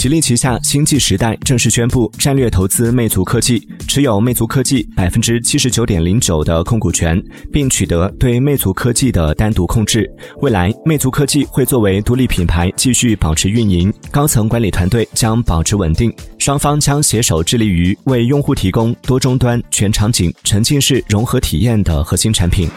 吉利旗下星际时代正式宣布战略投资魅族科技持有魅族科技百分之七十九点零九的控股权并取得对魅族科技的单独控制。未来魅族科技会作为独立品牌继续保持运营高层管理团队将保持稳定。双方将携手致力于为用户提供多终端全场景沉浸式融合体验的核心产品。